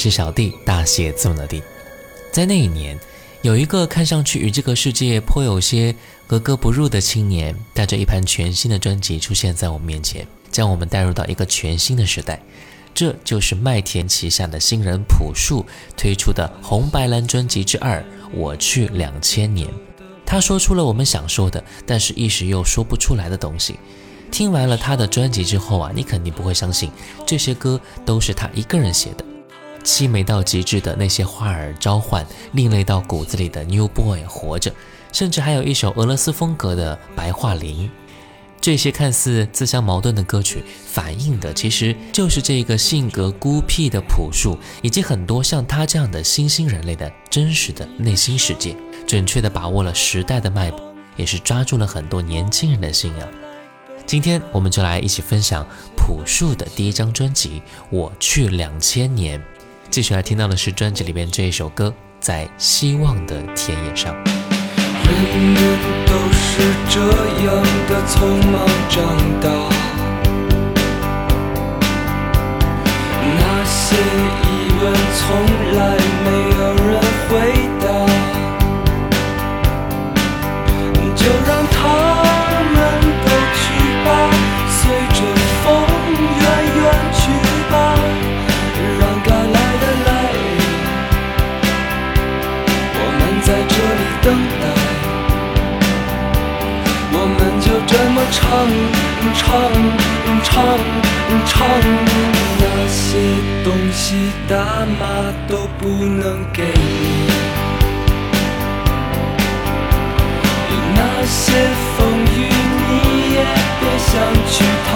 是小弟，大写字母的弟。在那一年，有一个看上去与这个世界颇有些格格不入的青年，带着一盘全新的专辑出现在我们面前，将我们带入到一个全新的时代。这就是麦田旗下的新人朴树推出的红白蓝专辑之二《我去两千年》。他说出了我们想说的，但是一时又说不出来的东西。听完了他的专辑之后啊，你肯定不会相信这些歌都是他一个人写的。凄美到极致的那些花儿召唤，另类到骨子里的 New Boy 活着，甚至还有一首俄罗斯风格的白桦林。这些看似自相矛盾的歌曲，反映的其实就是这个性格孤僻的朴树，以及很多像他这样的新兴人类的真实的内心世界，准确地把握了时代的脉搏，也是抓住了很多年轻人的心啊。今天我们就来一起分享朴树的第一张专辑《我去两千年》。继续来听到的是专辑里面这一首歌《在希望的田野上》。人人都是这样的匆忙长大，那些疑问从来没有人回唱唱唱唱，那些东西大妈都不能给你，那些风雨你也别想去逃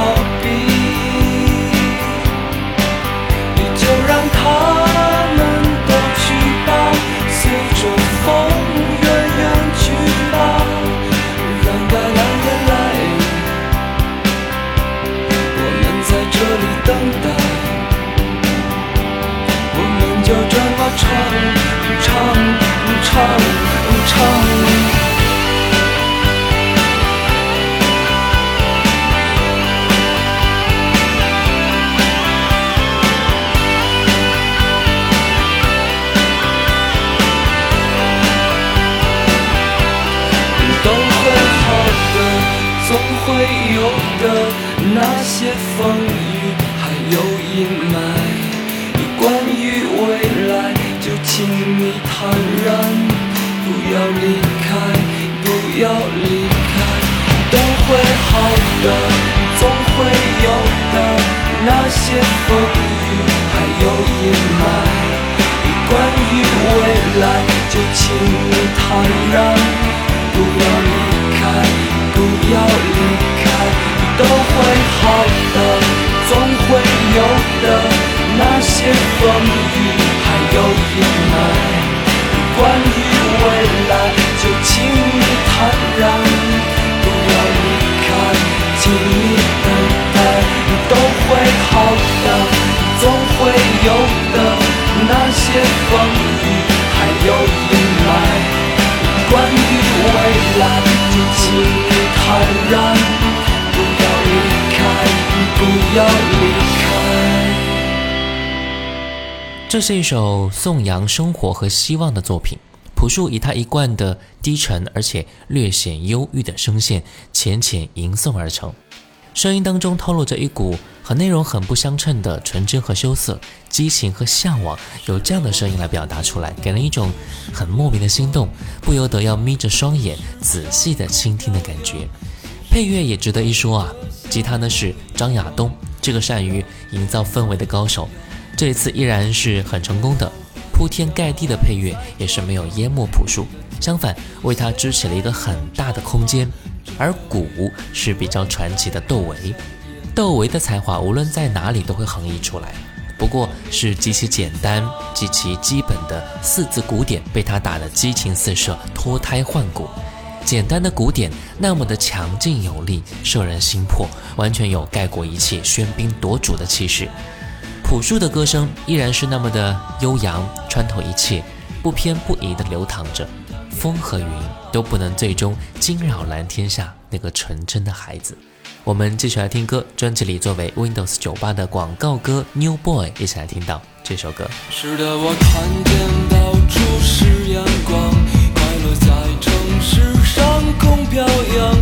唱唱唱唱。都会好的，总会有的。那些风雨还有阴霾，请你坦然，不要离开，不要离开。都会好的，总会有的。那些风阴霾，关于未来，就请你坦然。这是一首颂扬生活和希望的作品。朴树以他一贯的低沉而且略显忧郁的声线，浅浅吟诵而成。声音当中透露着一股和内容很不相称的纯真和羞涩、激情和向往，有这样的声音来表达出来，给人一种很莫名的心动，不由得要眯着双眼仔细的倾听的感觉。配乐也值得一说啊，吉他呢是张亚东，这个善于营造氛围的高手，这次依然是很成功的，铺天盖地的配乐也是没有淹没朴树，相反为他支起了一个很大的空间。而鼓是比较传奇的窦唯，窦唯的才华无论在哪里都会横溢出来，不过是极其简单、极其基本的四字鼓点被他打得激情四射、脱胎换骨。简单的鼓点那么的强劲有力、摄人心魄，完全有盖过一切、喧宾夺主的气势。朴树的歌声依然是那么的悠扬，穿透一切，不偏不倚地流淌着。风和云都不能最终惊扰蓝天下那个纯真的孩子。我们继续来听歌，专辑里作为 Windows 酒吧的广告歌《New Boy》，一起来听到这首歌。是的，我看见到处是阳光，快乐在城市上空飘扬，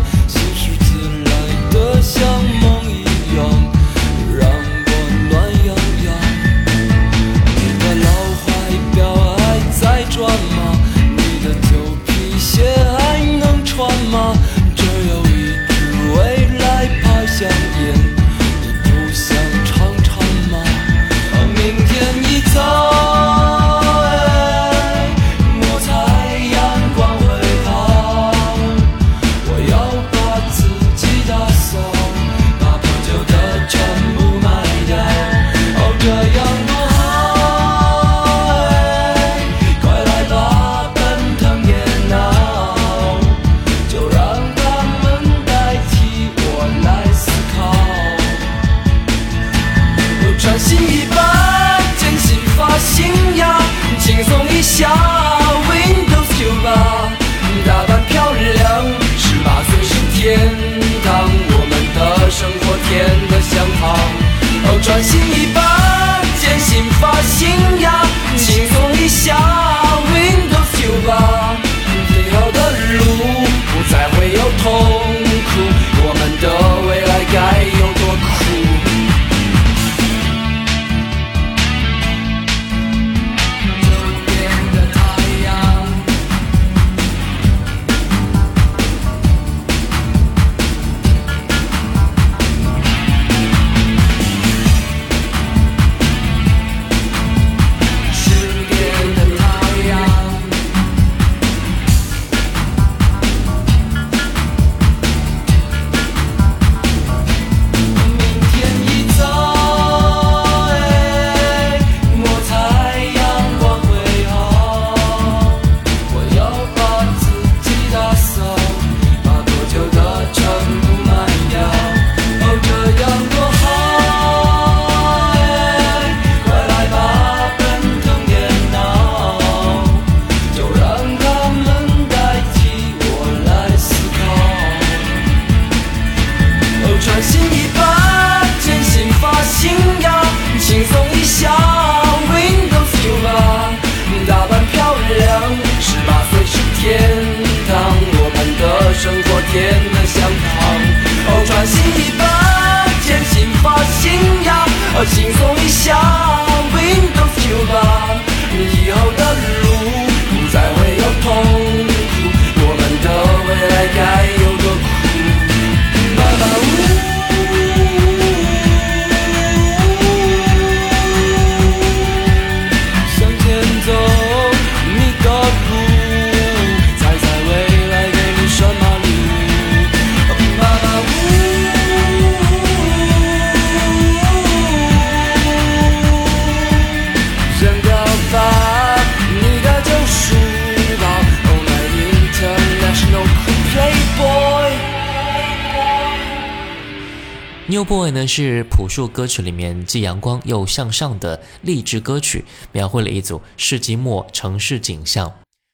是朴树歌曲里面既阳光又向上的励志歌曲，描绘了一组世纪末城市景象。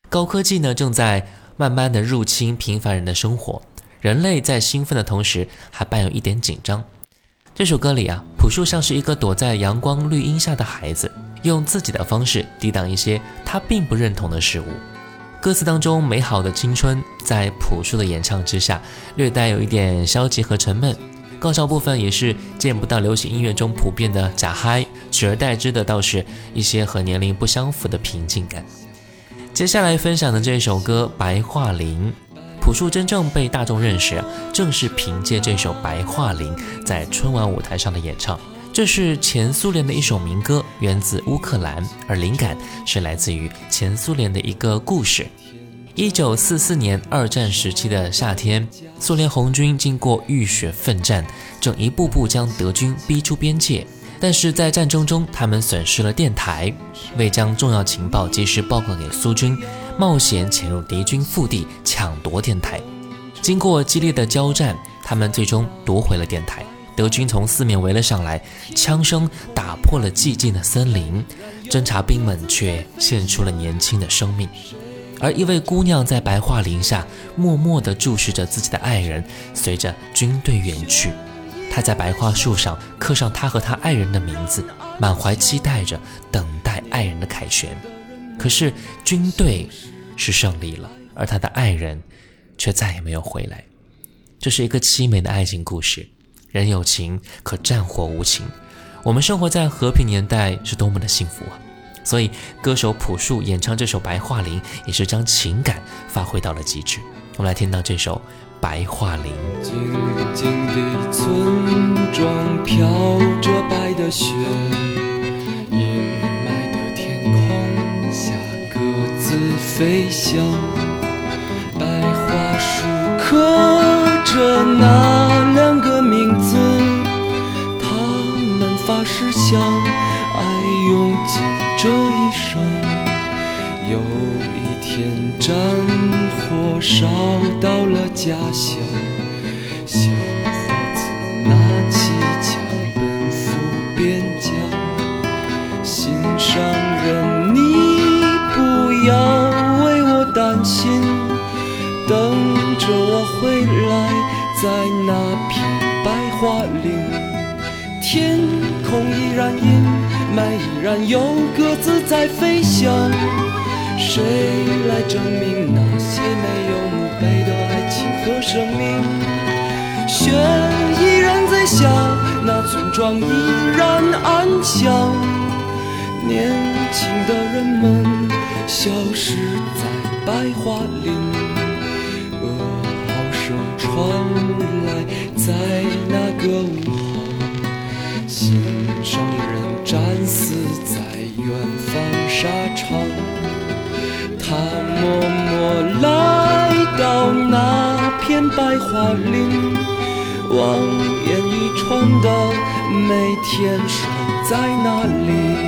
高科技呢正在慢慢的入侵平凡人的生活，人类在兴奋的同时还伴有一点紧张。这首歌里啊，朴树像是一个躲在阳光绿荫下的孩子，用自己的方式抵挡一些他并不认同的事物。歌词当中美好的青春，在朴树的演唱之下，略带有一点消极和沉闷。高潮部分也是见不到流行音乐中普遍的假嗨，取而代之的倒是一些和年龄不相符的平静感。接下来分享的这首歌《白桦林》，朴树真正被大众认识，正是凭借这首《白桦林》在春晚舞台上的演唱。这是前苏联的一首民歌，源自乌克兰，而灵感是来自于前苏联的一个故事。一九四四年二战时期的夏天，苏联红军经过浴血奋战，正一步步将德军逼出边界。但是在战争中，他们损失了电台，为将重要情报及时报告给苏军，冒险潜入敌军腹地抢夺电台。经过激烈的交战，他们最终夺回了电台。德军从四面围了上来，枪声打破了寂静的森林，侦察兵们却献出了年轻的生命。而一位姑娘在白桦林下默默地注视着自己的爱人随着军队远去。她在白桦树上刻上她和她爱人的名字，满怀期待着等待爱人的凯旋。可是军队是胜利了，而她的爱人却再也没有回来。这是一个凄美的爱情故事。人有情，可战火无情。我们生活在和平年代，是多么的幸福啊！所以，歌手朴树演唱这首《白桦林》，也是将情感发挥到了极致。我们来听到这首《白桦林》。静静的村庄飘着白的雪，阴霾的天空下各自飞翔。山，火烧到了家乡，小伙子拿起枪奔赴边疆。心上人，你不要为我担心，等着我回来，在那片白桦林。天空依然阴霾，依然有鸽子在飞翔。谁来证明那些没有墓碑的爱情和生命？雪依然在下，那村庄依然安详。年轻的人们消失在白桦林，噩耗声传来，在那个午后，望眼欲穿的每天守在那里。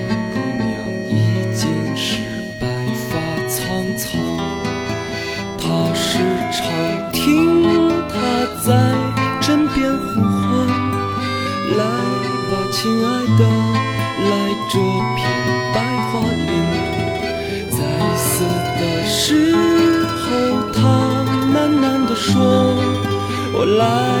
我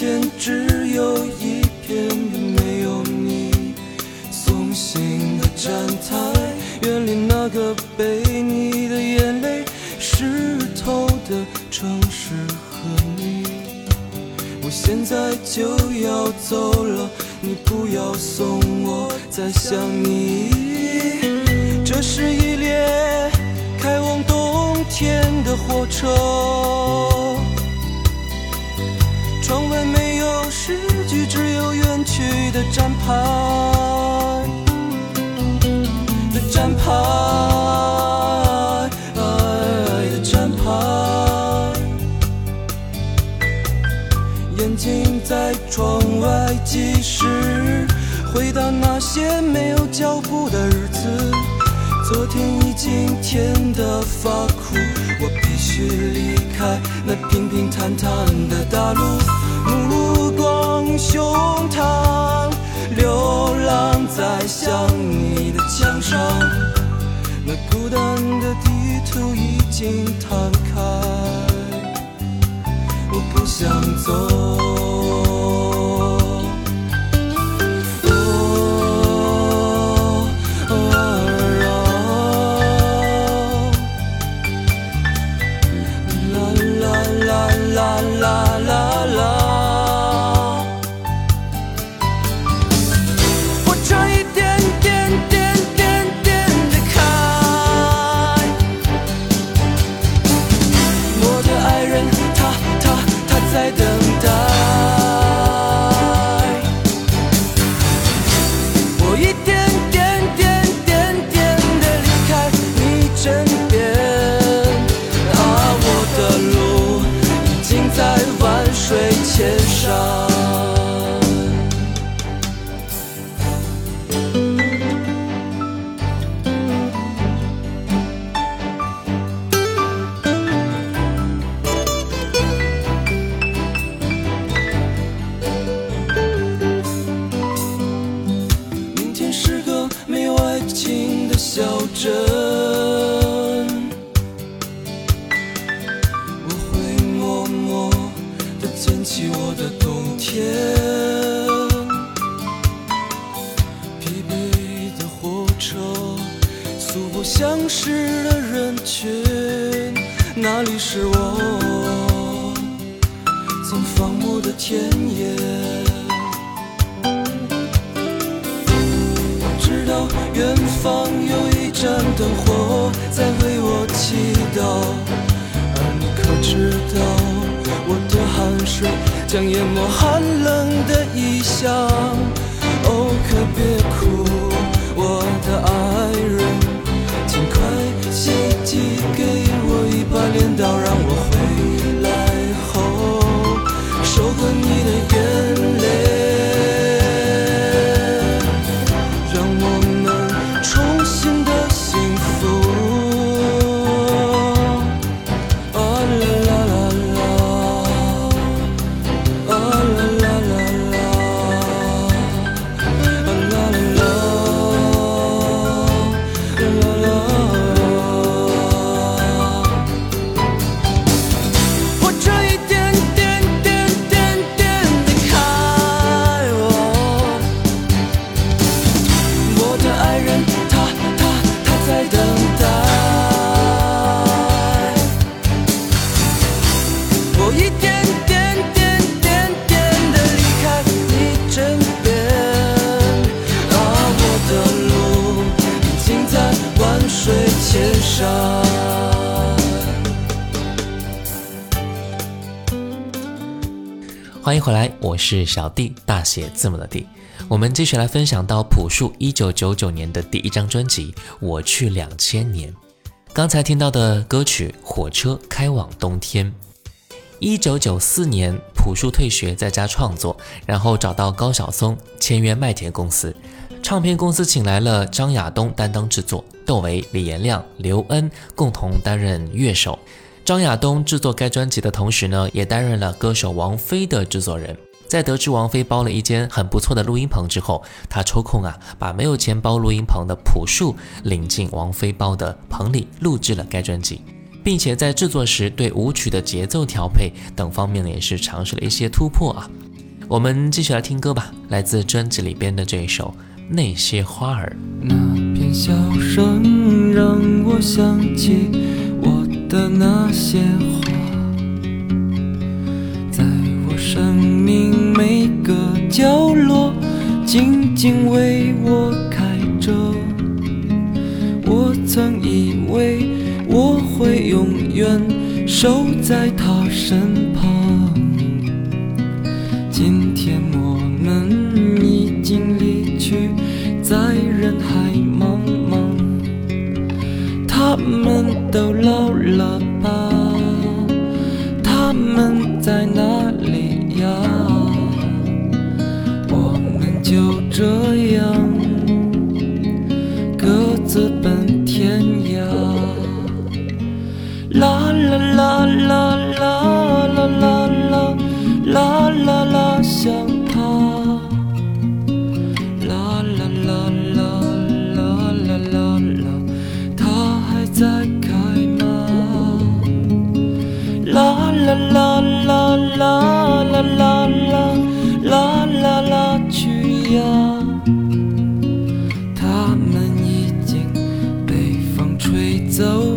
前只有一片没有你送行的站台，远离那个被你的眼泪湿透的城市和你。我现在就要走了，你不要送我再想你。这是一列开往冬天的火车，诗句，只有远去的站牌的站牌的站牌。眼睛在窗外计时，回到那些没有脚步的日子。昨天已经甜得发苦，我必须离开那平平坦坦的大陆，目光胸膛，流浪在想你的墙上，那孤单的地图已经摊开，我不想走。群，那里是我曾放牧的田野。我知道远方有一盏灯火在为我祈祷，而你可知道我的汗水将淹没寒冷的异乡？哦，可别到，让我回来后收割你的眼回来，我是小弟，大写字母的弟。我们继续来分享到朴树一九九九年的第一张专辑《我去两千年》。刚才听到的歌曲《火车开往冬天》。一九九四年，朴树退学在家创作，然后找到高晓松签约麦田公司，唱片公司请来了张亚东担当制作，窦唯、李延亮、刘恩共同担任乐手。张亚东制作该专辑的同时呢，也担任了歌手王菲的制作人。在得知王菲包了一间很不错的录音棚之后，他抽空啊，把没有钱包录音棚的朴树领进王菲包的棚里录制了该专辑，并且在制作时对舞曲的节奏调配等方面呢，也是尝试了一些突破啊。我们继续来听歌吧，来自专辑里边的这一首《那些花儿》。那片笑声让我想起的那些花，在我生命每个角落静静为我开着。我曾以为我会永远守在她身旁，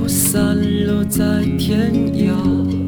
散落在天涯。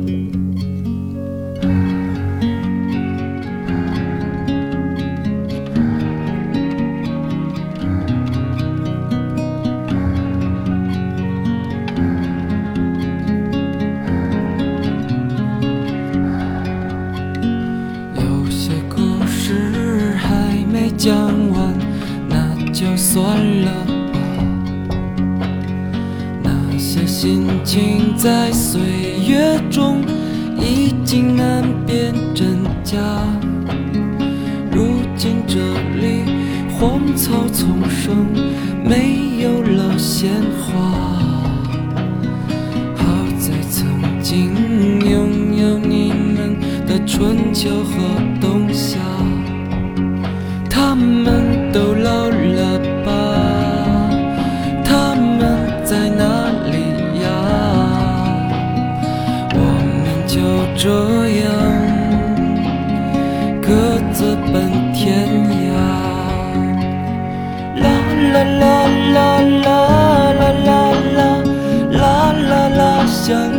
정정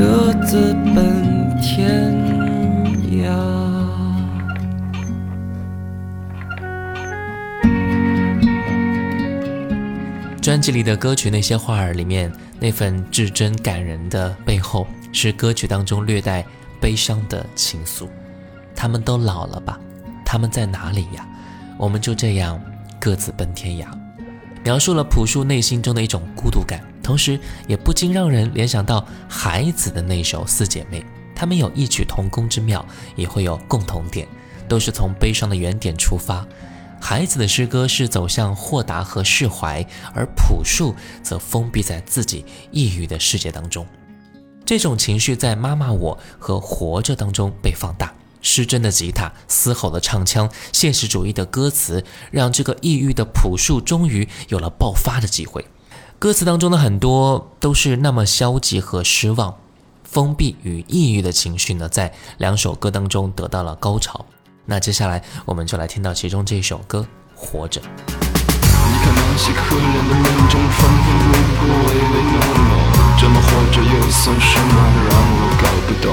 各自奔天涯。专辑里的歌曲《那些话儿》里面那份至真感人的背后，是歌曲当中略带悲伤的情愫。他们都老了吧？他们在哪里呀？我们就这样各自奔天涯。描述了朴树内心中的一种孤独感，同时也不禁让人联想到孩子的那首《四姐妹》，她们有异曲同工之妙，也会有共同点，都是从悲伤的原点出发。孩子的诗歌是走向豁达和释怀，而朴树则封闭在自己抑郁的世界当中。这种情绪在《妈妈我》和《活着》当中被放大，失真的吉他、嘶吼的唱腔、现实主义的歌词，让这个抑郁的朴树终于有了爆发的机会。歌词当中的很多都是那么消极和失望，封闭与抑郁的情绪呢，在两首歌当中得到了高潮。那接下来我们就来听到其中这一首歌《活着》。你看那些可怜的人，正风风火火，唯唯诺诺，这么活着又算什么？让我搞不懂。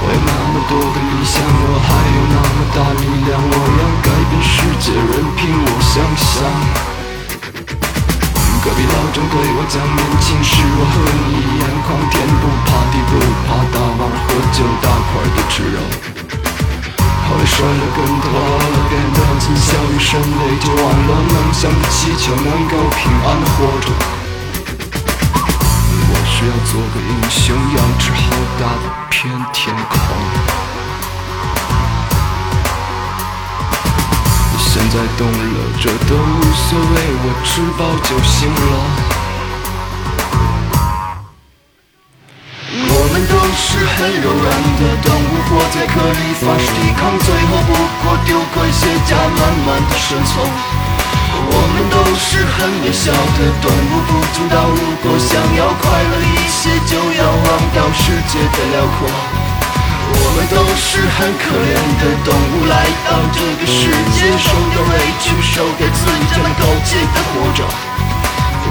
我有那么多的理想，我还有那么大力量，我要改变世界，任凭我想象。隔壁老张对我讲，年轻时我和你一样狂，天不怕地不怕大碗喝酒，大块的吃肉。后来摔了跟头，了，变得谨小于慎微，就忘了梦想的祈求能够平安的活着。是要做个英雄，要吃好大的片天空。现在懂了，这都无所谓，我吃饱就行了。我们都是很柔软的动物，活在壳里发誓抵抗，最后不过丢盔卸甲，慢慢的生存。我们都是很渺小的动物，不知道如果想要快乐一些，就要忘掉世界的辽阔。我们都是很可怜的动物来到这个世界受点委屈受点刺激就能够记得活着。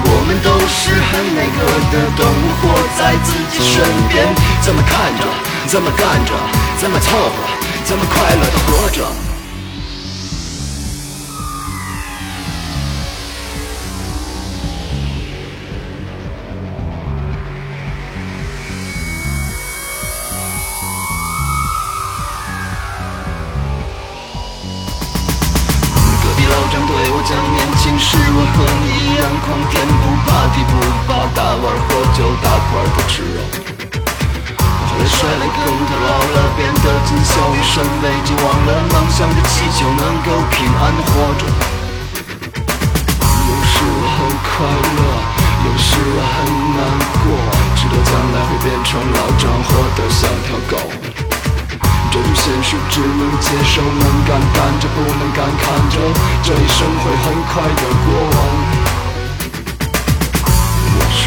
我们都是很那个的动物活在自己身边怎么看着怎么干着怎么凑合怎么快乐的活着。天不怕地不怕大碗喝酒大块的吃肉后来摔了跟头老了变得金笑与胜了已忘了梦想的祈求能够平安的活着有时我很快乐有时我很难过知道将来会变成老张活得像条狗这种现实只能接受能干干着不能干看着这一生会很快的过完。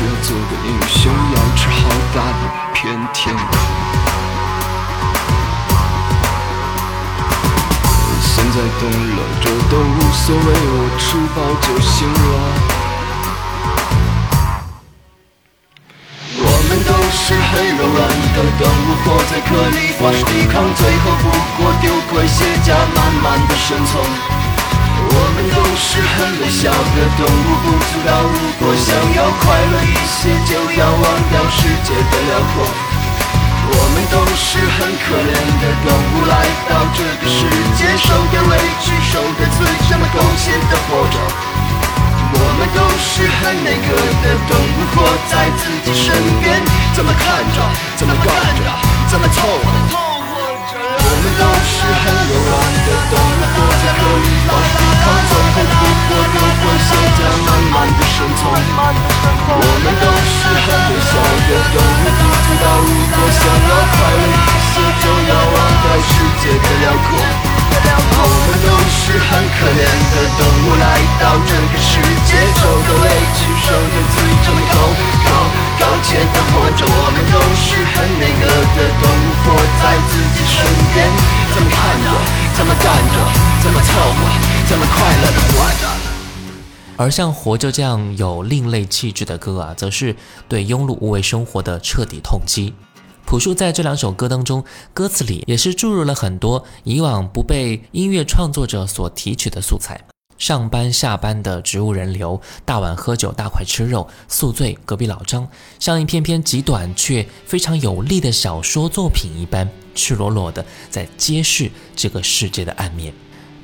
只要做个英雄，要、吃好大的一片天空。现在懂了，这都无所谓，我吃饱就行了。我们都是很柔软的动物，活在壳里，发誓抵抗，最后不过丢盔卸甲，慢慢的生存。我们都是很渺小的动物，不知道如果想要快乐一些，就要忘掉世界的辽阔。我们都是很可怜的动物，来到这个世界，受点委屈，受点罪，什么都行的活着。我们都是很内个的动物，活在自己身边，怎么看着，怎么干着，怎么凑合。我们都是很柔软的动物，躲在可以抱的地方，最后不过又会笑着慢慢的生存。我们都是很渺小的动物，不知道如果想要快乐一些，就要忘掉世界的辽阔。我们都是很可怜的动物，来到这个世界，受的累，屈，受的最，这，痛。苟且的活着。我们都是很内个的动物，活在自己身边，怎么看着，怎么干着，怎么凑合，怎么快乐的活着。而像《活着》这样有另类气质的歌啊，则是对庸碌无为生活的彻底痛击。朴树在这两首歌当中，歌词里也是注入了很多以往不被音乐创作者所提取的素材：上班下班的植物人流，大碗喝酒，大块吃肉，宿醉，隔壁老张，像一篇篇极短却非常有力的小说作品一般，赤裸裸的在揭示这个世界的暗面。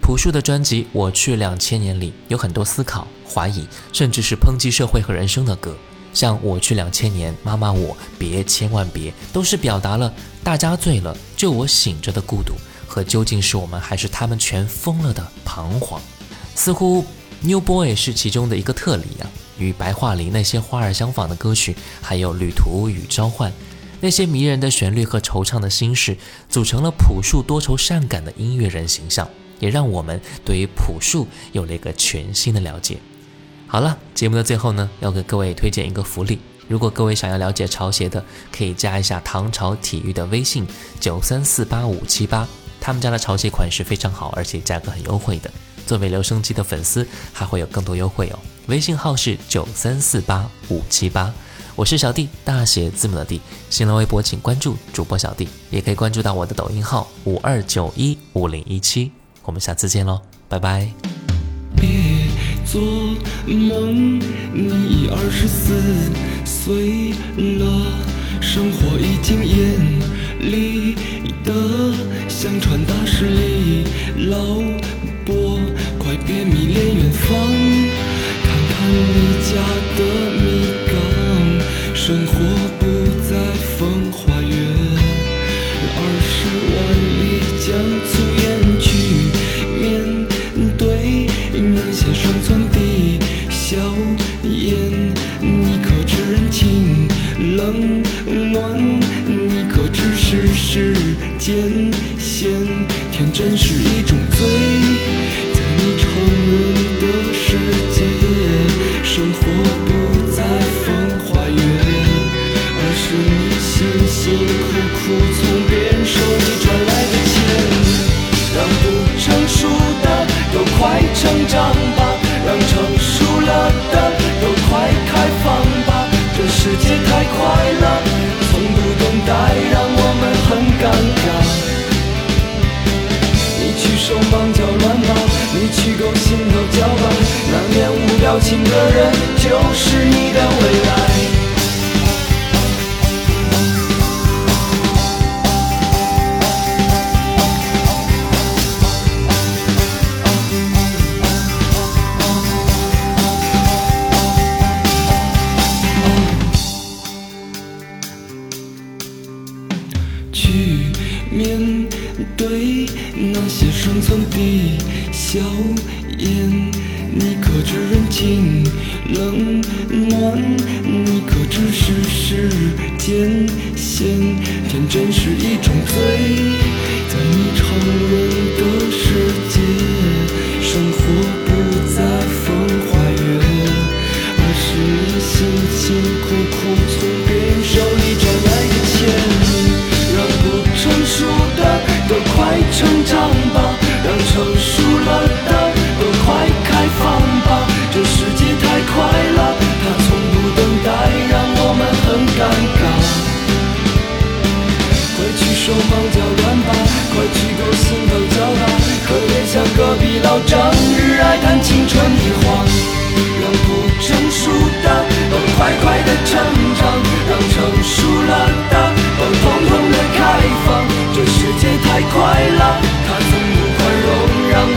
朴树的专辑《我去两千年》里有很多思考、怀疑，甚至是抨击社会和人生的歌，像《我去两千年》《妈妈我别千万别》，都是表达了大家醉了就我醒着的孤独和究竟是我们还是他们全疯了的彷徨。似乎《New Boy》是其中的一个特例啊，与白桦林那些花儿相仿的歌曲，还有《旅途与召唤》，那些迷人的旋律和惆怅的心事，组成了朴树多愁善感的音乐人形象，也让我们对于朴树有了一个全新的了解。好了，节目的最后呢，要给各位推荐一个福利。如果各位想要了解潮鞋的，可以加一下唐朝体育的微信九三四八五七八，他们家的潮鞋款式非常好，而且价格很优惠的。作为留声机的粉丝，还会有更多优惠哦。微信号是九三四八五七八，我是小弟，大写字母的弟。新浪微博请关注主播小弟，也可以关注到我的抖音号五二九一五零一七。我们下次见喽，拜拜。别做梦，你已二十四岁了，生活已经眼里的像传达室里老，别迷恋远方，看看你家的米缸，生活不再风花月，二十万里将粗言去面对那些生存的硝烟，你可知人情冷暖？你可知世事艰险？天真是一快成长吧，让成熟了的都快开放吧。这世界太快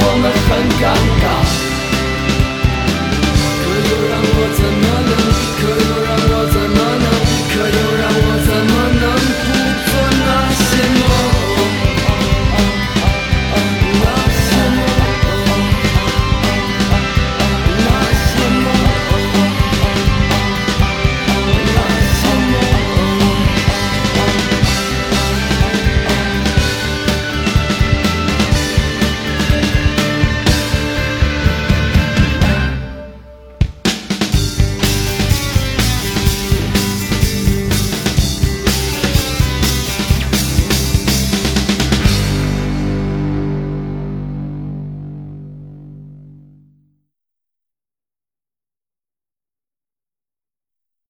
我们很尴尬。可又让我怎么